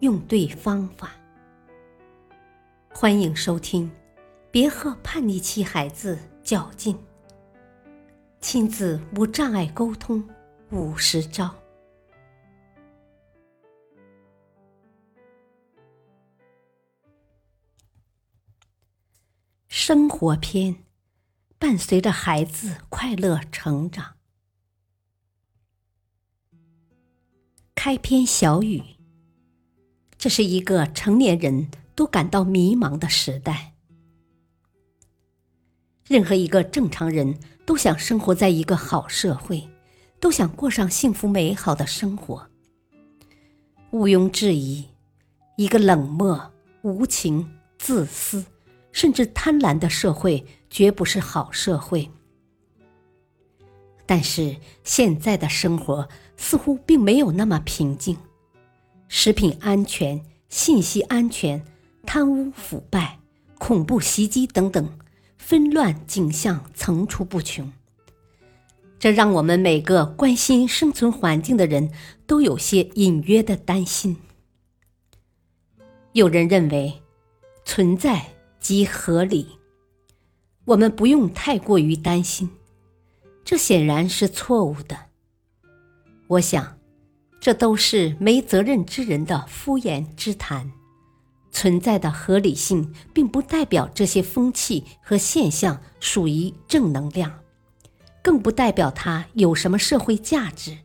用对方法。欢迎收听，别和叛逆期孩子较劲。亲子无障碍沟通五十招。生活篇，伴随着孩子快乐成长。开篇小语。这是一个成年人都感到迷茫的时代。任何一个正常人都想生活在一个好社会，都想过上幸福美好的生活。毋庸置疑，一个冷漠、无情、自私，甚至贪婪的社会绝不是好社会。但是现在的生活似乎并没有那么平静。食品安全、信息安全、贪污腐败、恐怖袭击等等纷乱景象层出不穷，这让我们每个关心生存环境的人都有些隐约的担心。有人认为，存在即合理，我们不用太过于担心，这显然是错误的。我想。这都是没责任之人的敷衍之谈，存在的合理性并不代表这些风气和现象属于正能量，更不代表它有什么社会价值。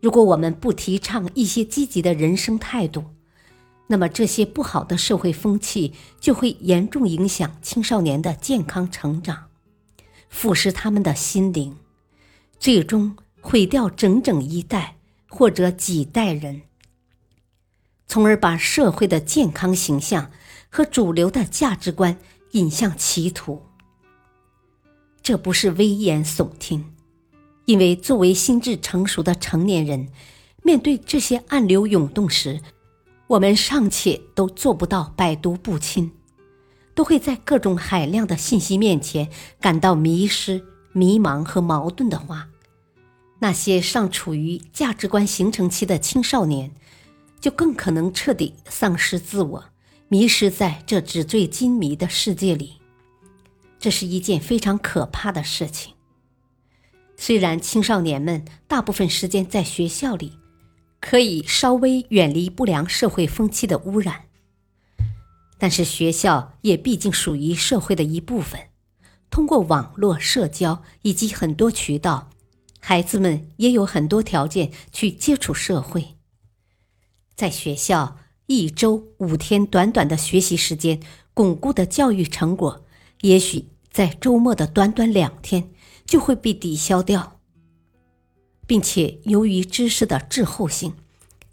如果我们不提倡一些积极的人生态度，那么这些不好的社会风气就会严重影响青少年的健康成长，腐蚀他们的心灵，最终毁掉整整一代。或者几代人，从而把社会的健康形象和主流的价值观引向歧途。这不是危言耸听，因为作为心智成熟的成年人，面对这些暗流涌动时，我们尚且都做不到百毒不侵，都会在各种海量的信息面前感到迷失、迷茫和矛盾的话。那些尚处于价值观形成期的青少年，就更可能彻底丧失自我，迷失在这纸醉金迷的世界里。这是一件非常可怕的事情。虽然青少年们大部分时间在学校里，可以稍微远离不良社会风气的污染，但是学校也毕竟属于社会的一部分。通过网络社交以及很多渠道。孩子们也有很多条件去接触社会。在学校一周五天短短的学习时间，巩固的教育成果，也许在周末的短短两天就会被抵消掉，并且由于知识的滞后性，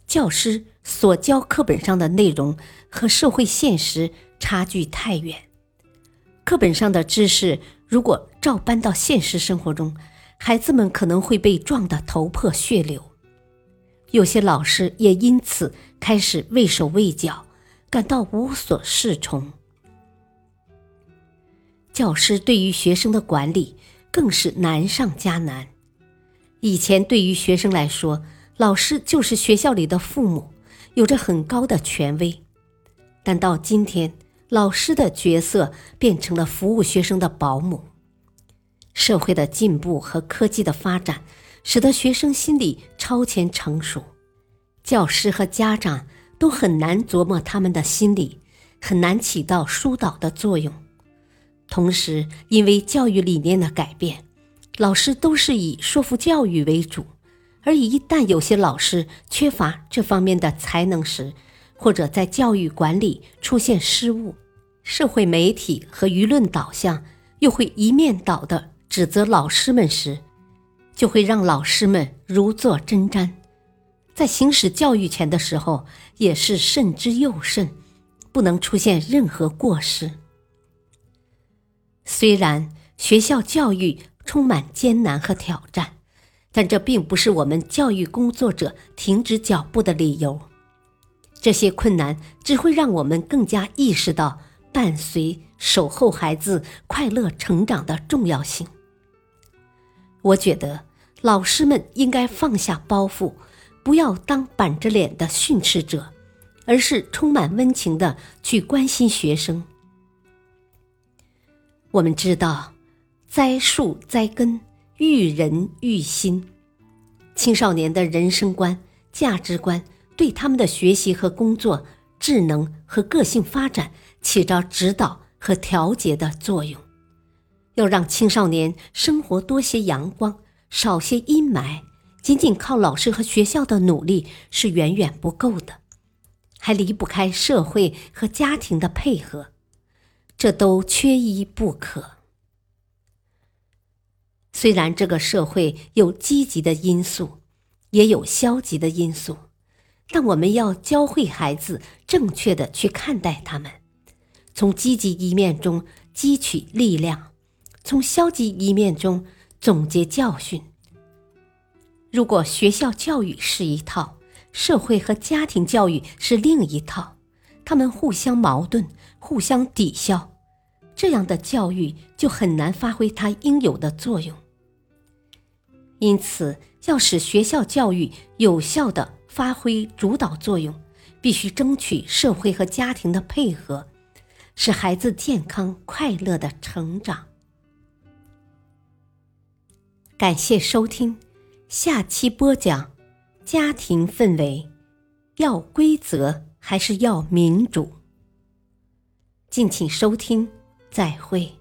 教师所教课本上的内容和社会现实差距太远。课本上的知识如果照搬到现实生活中，孩子们可能会被撞得头破血流，有些老师也因此开始畏手畏脚，感到无所适从。教师对于学生的管理更是难上加难。以前对于学生来说，老师就是学校里的父母，有着很高的权威，但到今天，老师的角色变成了服务学生的保姆。社会的进步和科技的发展，使得学生心理超前成熟，教师和家长都很难琢磨他们的心理，很难起到疏导的作用。同时，因为教育理念的改变，老师都是以说服教育为主，而一旦有些老师缺乏这方面的才能时，或者在教育管理出现失误，社会媒体和舆论导向又会一面倒的。指责老师们时，就会让老师们如坐针毡，在行使教育权的时候也是慎之又慎，不能出现任何过失。虽然学校教育充满艰难和挑战，但这并不是我们教育工作者停止脚步的理由。这些困难只会让我们更加意识到伴随、守候孩子快乐成长的重要性。我觉得老师们应该放下包袱，不要当板着脸的训斥者，而是充满温情的去关心学生。我们知道，栽树栽根，育人育心。青少年的人生观、价值观，对他们的学习和工作、智能和个性发展起着指导和调节的作用。要让青少年生活多些阳光，少些阴霾，仅仅靠老师和学校的努力是远远不够的，还离不开社会和家庭的配合。这都缺一不可。虽然这个社会有积极的因素，也有消极的因素，但我们要教会孩子正确的去看待他们，从积极一面中汲取力量，从消极一面中总结教训。如果学校教育是一套，社会和家庭教育是另一套，他们互相矛盾。互相抵消，这样的教育就很难发挥它应有的作用。因此，要使学校教育有效的发挥主导作用，必须争取社会和家庭的配合，使孩子健康快乐的成长。感谢收听，下期播讲：家庭氛围要规则还是要民主？敬请收听，再会。